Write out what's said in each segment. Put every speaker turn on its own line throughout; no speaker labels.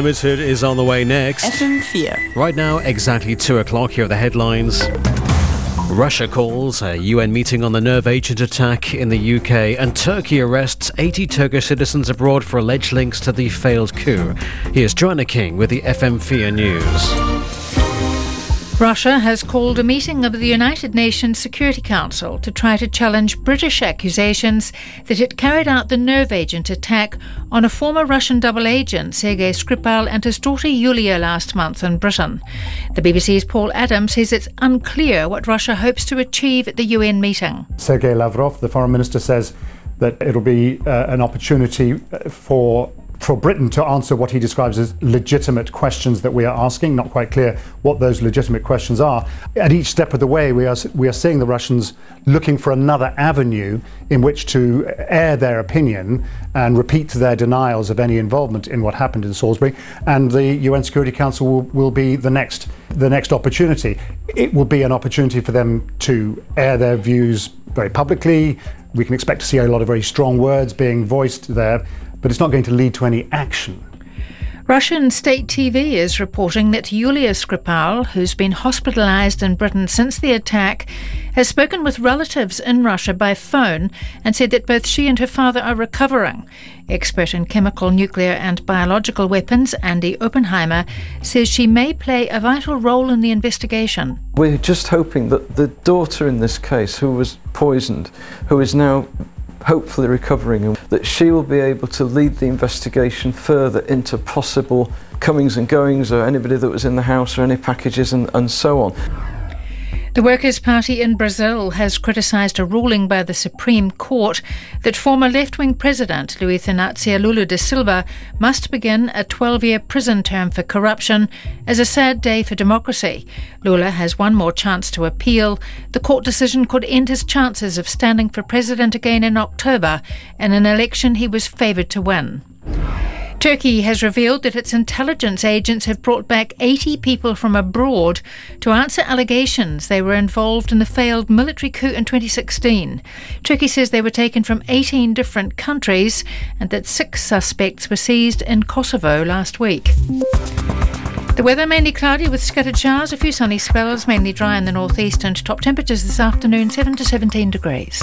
Unlimited is on the way next.
FM4.
Right now, exactly 2 o'clock. Here are the headlines. Russia calls a UN meeting on the nerve agent attack in the UK, and Turkey arrests 80 Turkish citizens abroad for alleged links to the failed coup. Here's Joanna King with the FM4 News.
Russia has called a meeting of the United Nations Security Council to try to challenge British accusations that it carried out the nerve agent attack on a former Russian double agent, Sergei Skripal, and his daughter Yulia last month in Britain. The BBC's Paul Adams says it's unclear what Russia hopes to achieve at the UN meeting.
Sergei Lavrov, the foreign minister, says that it'll be uh, an opportunity uh, for for Britain to answer what he describes as legitimate questions that we are asking. Not quite clear what those legitimate questions are. At each step of the way, we are we are seeing the Russians looking for another avenue in which to air their opinion and repeat their denials of any involvement in what happened in Salisbury. And the UN Security Council will, will be the next the next opportunity. It will be an opportunity for them to air their views very publicly. We can expect to see a lot of very strong words being voiced there but it's not going to lead to any action.
Russian state TV is reporting that Yulia Skripal, who's been hospitalized in Britain since the attack, has spoken with relatives in Russia by phone and said that both she and her father are recovering. Expert in chemical, nuclear, and biological weapons, Andy Oppenheimer, says she may play a vital role in the investigation.
We're just hoping that the daughter in this case, who was poisoned, who is now hopefully recovering and that she will be able to lead the investigation further into possible comings and goings or anybody that was in the house or any packages and, and so on.
The Workers' Party in Brazil has criticised a ruling by the Supreme Court that former left wing President Luiz Inácio Lula da Silva must begin a 12 year prison term for corruption as a sad day for democracy. Lula has one more chance to appeal. The court decision could end his chances of standing for president again in October in an election he was favoured to win. Turkey has revealed that its intelligence agents have brought back 80 people from abroad to answer allegations they were involved in the failed military coup in 2016. Turkey says they were taken from 18 different countries and that six suspects were seized in Kosovo last week. The weather mainly cloudy with scattered showers, a few sunny spells, mainly dry in the northeast, and top temperatures this afternoon 7 to 17 degrees.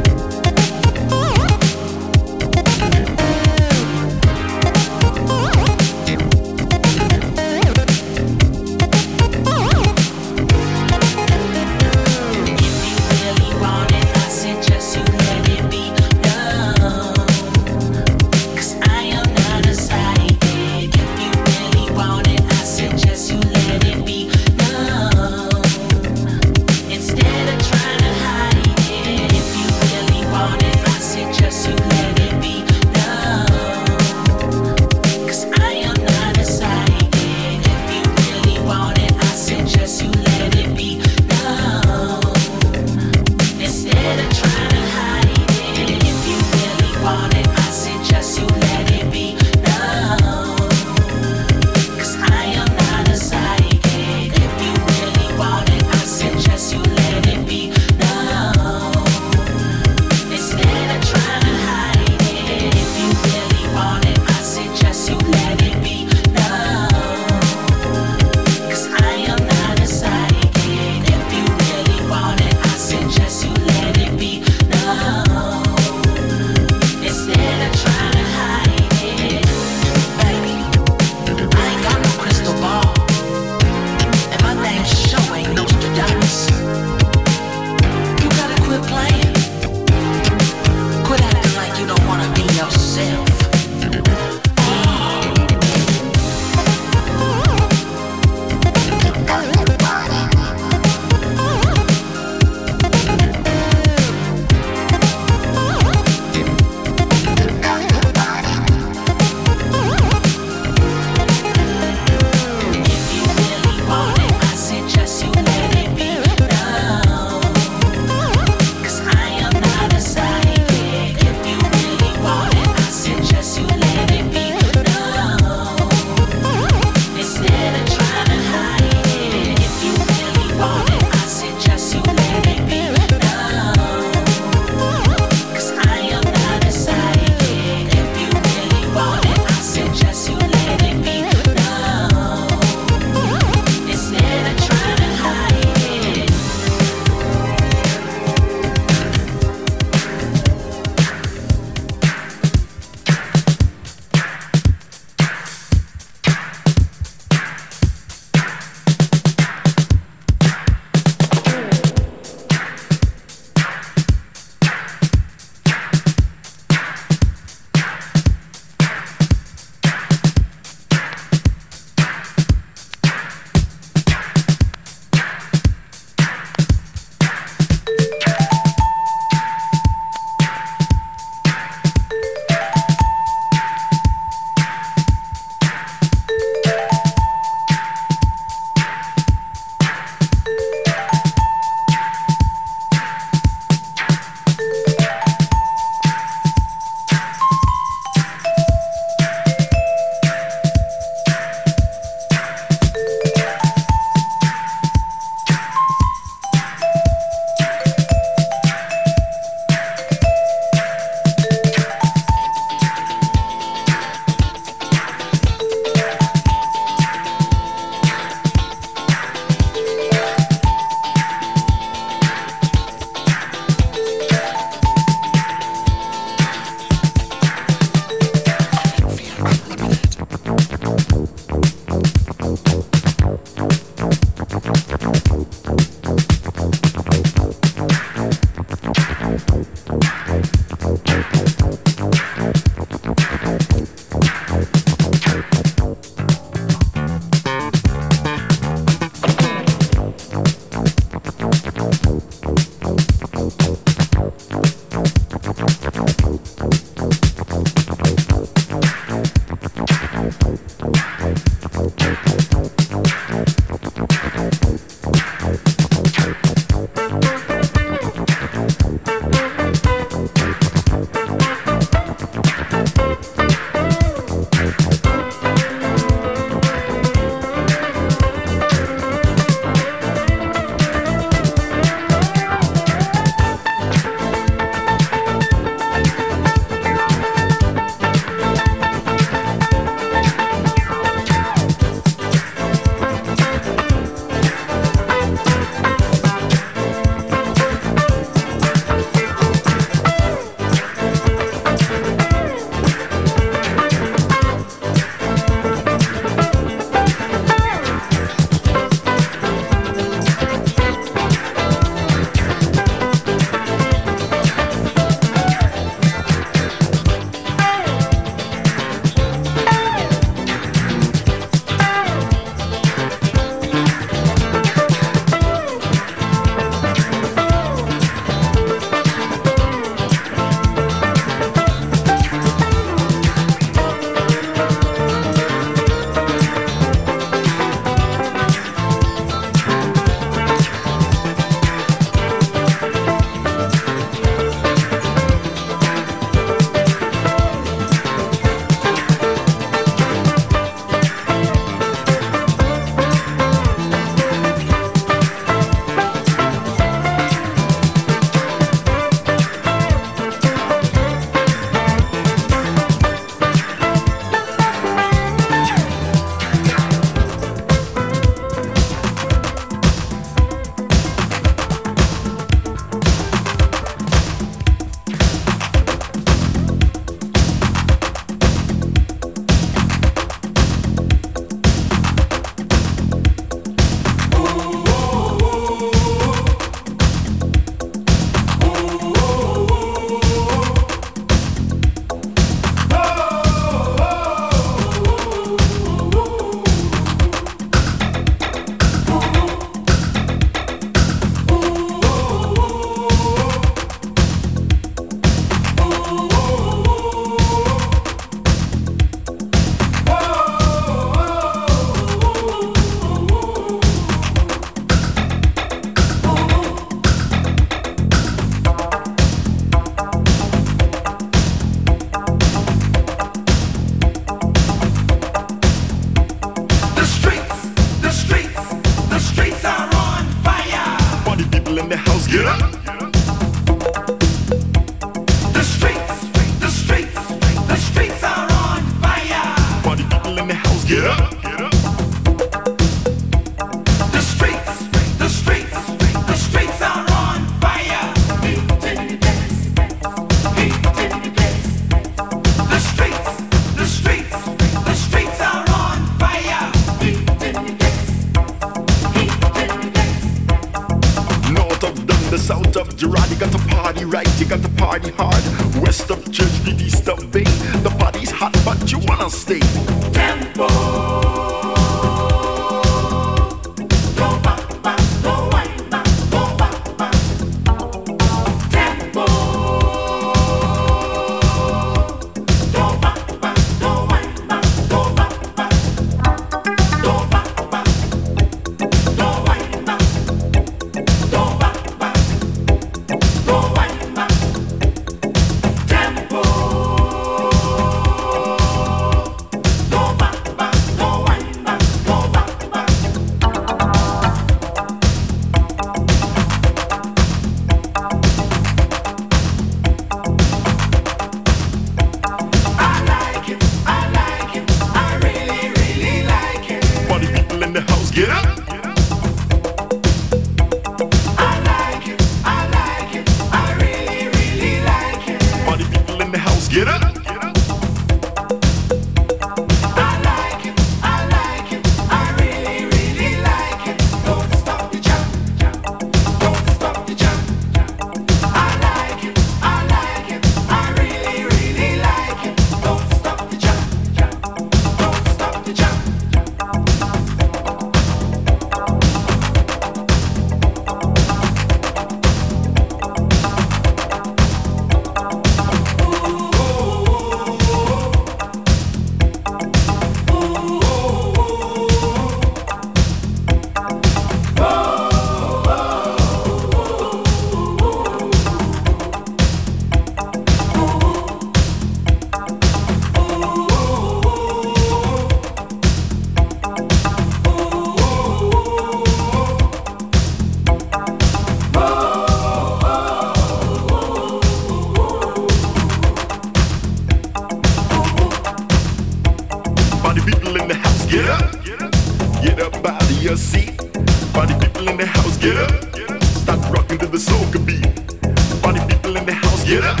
Rocking to the soca beat. Party people in the house, get up.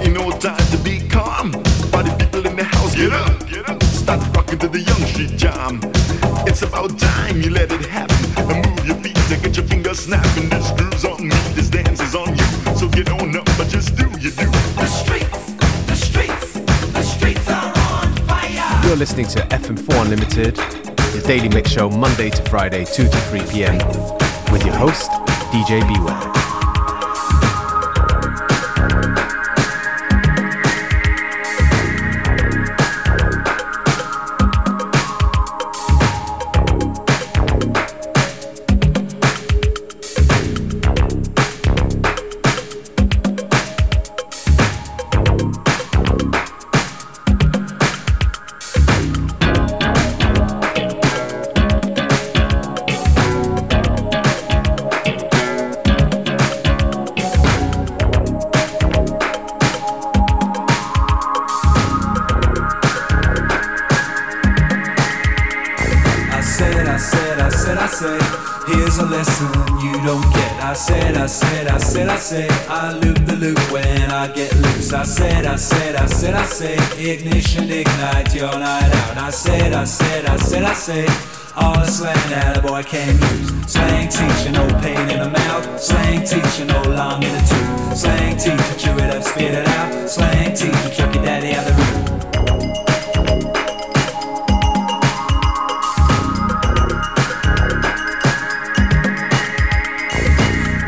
Ain't no time to be calm. Party people in the house, get up. Start rocking to the young street jam. It's about time you let it happen. And move your feet and get your fingers snapping. This groove's on me, this dance is on you. So get on up, but just do you do. The streets, the streets, the streets are on fire.
You're listening to FM4 Unlimited, the daily mix show Monday to Friday, 2 to 3 p.m. with your host, DJ Beware.
Can use. Slang teacher, no pain in the mouth. Slang teacher, no long in the tooth. Slang teacher, chew it up, spit it out. Slang teacher, chuck your daddy out the room.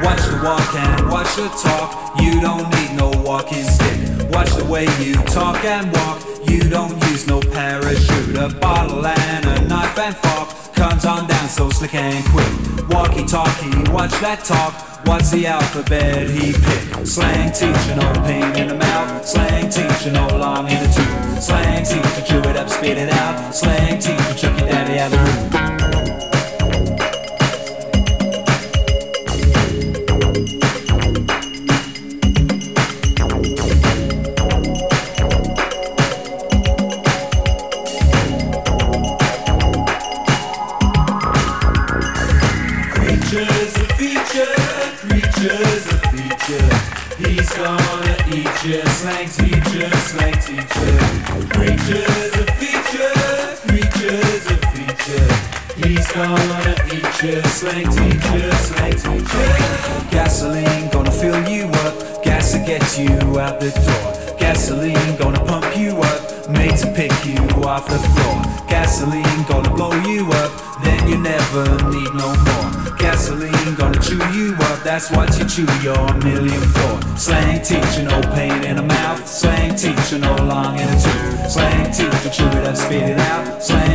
Watch the walk and watch the talk. You don't need no walking stick. Watch the way you talk and walk. You don't use no parachute. A bottle and a knife and fork comes on down so slick and quick. Walkie talkie, watch that talk. What's the alphabet he picked? Slang teacher, no pain in the mouth. Slang teacher, no long in the tooth. Slang teacher, chew it up, spit it out. Slang teacher, chuck your daddy out the room. Teacher. Gasoline gonna fill you up, gas to get you out the door. Gasoline gonna pump you up, made to pick you off the floor. Gasoline gonna blow you up, then you never need no more. Gasoline gonna chew you up, that's what you chew your million for. Slang teacher, no pain in the mouth. Slang teacher, no long in the tooth. Slang teacher, chew it up, spit it out. Slang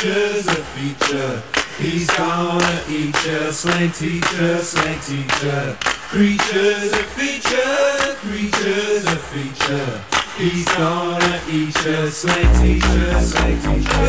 creatures a feature. He's gonna eat you, slang teacher, slang teacher. Creatures a feature, creatures a feature. He's gonna eat you, slang teacher, slang teacher.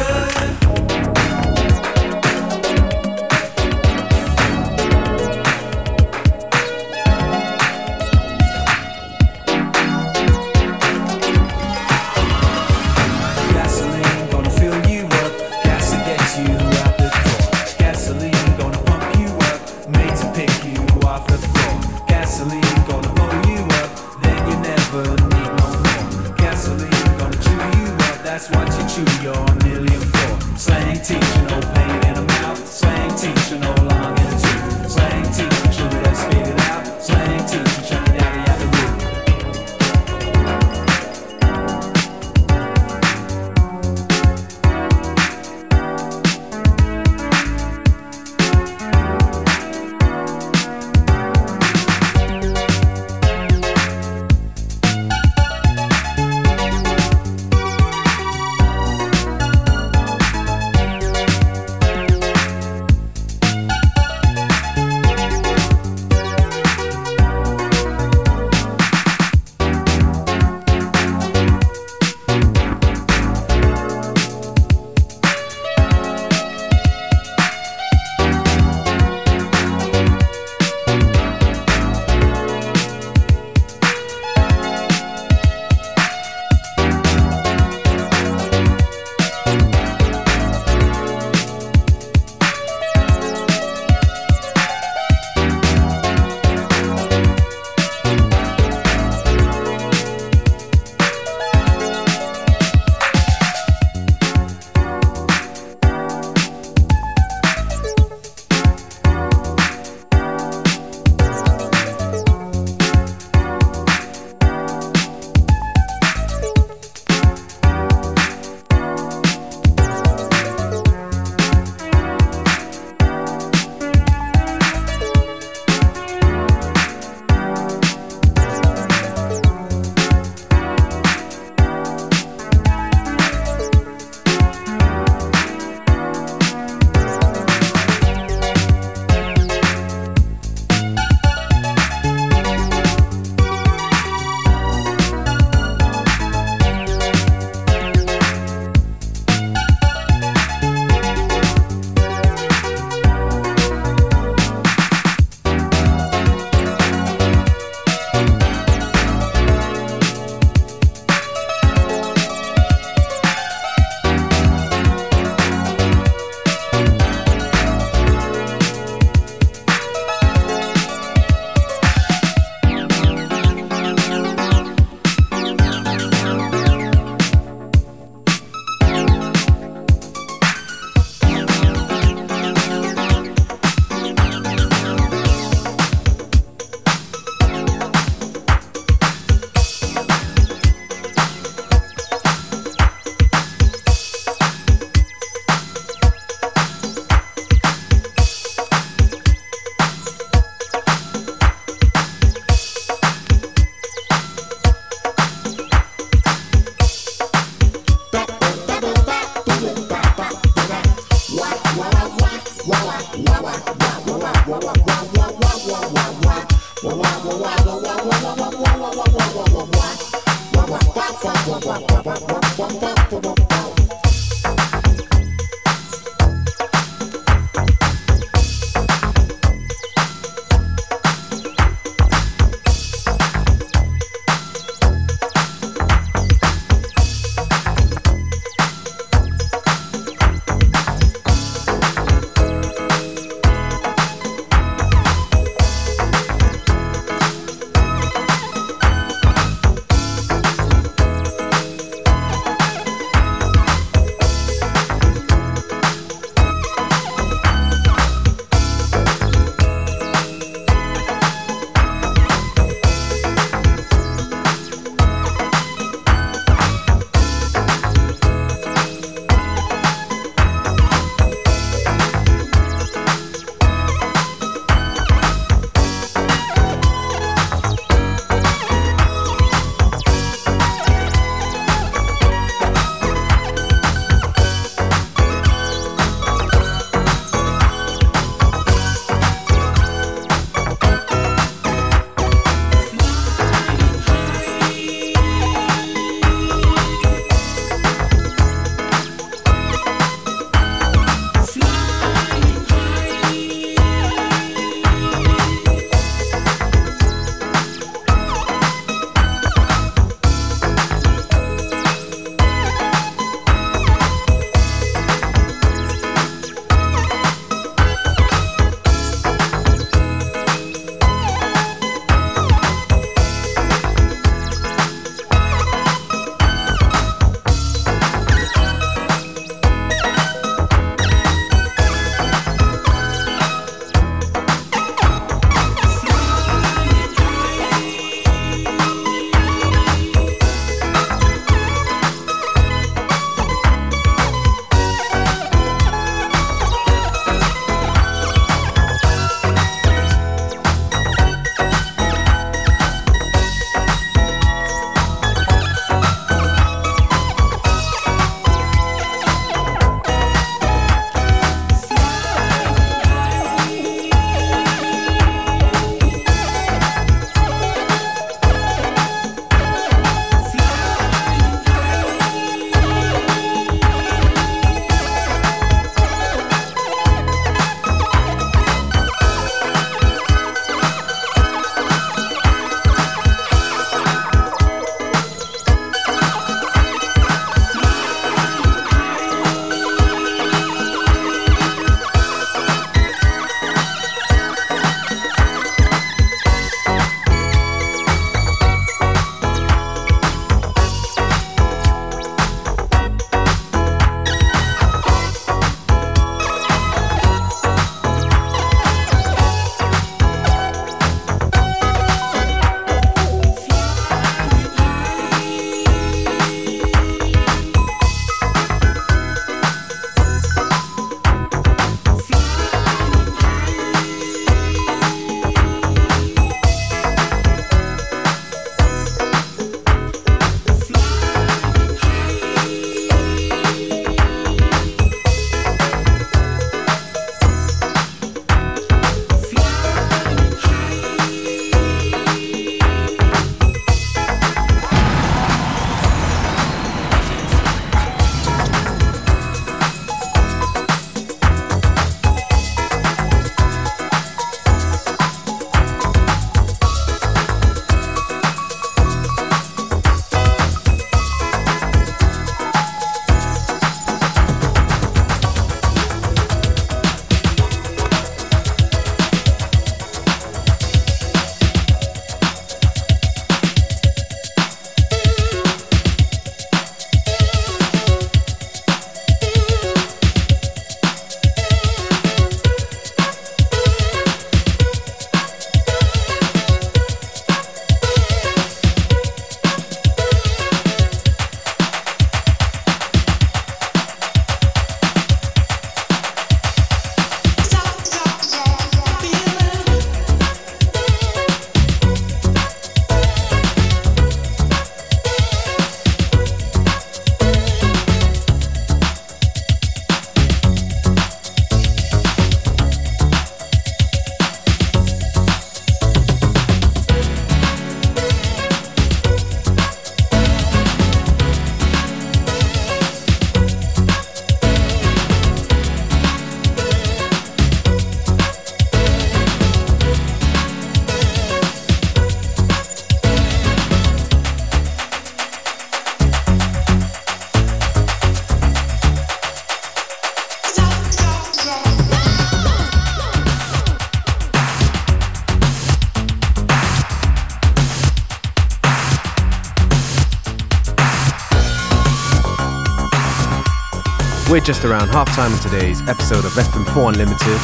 We're just around half time of today's episode of FM4 Unlimited.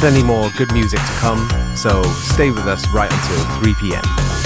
Plenty more good music to come, so stay with us right until 3 p.m.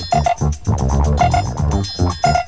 Thank you.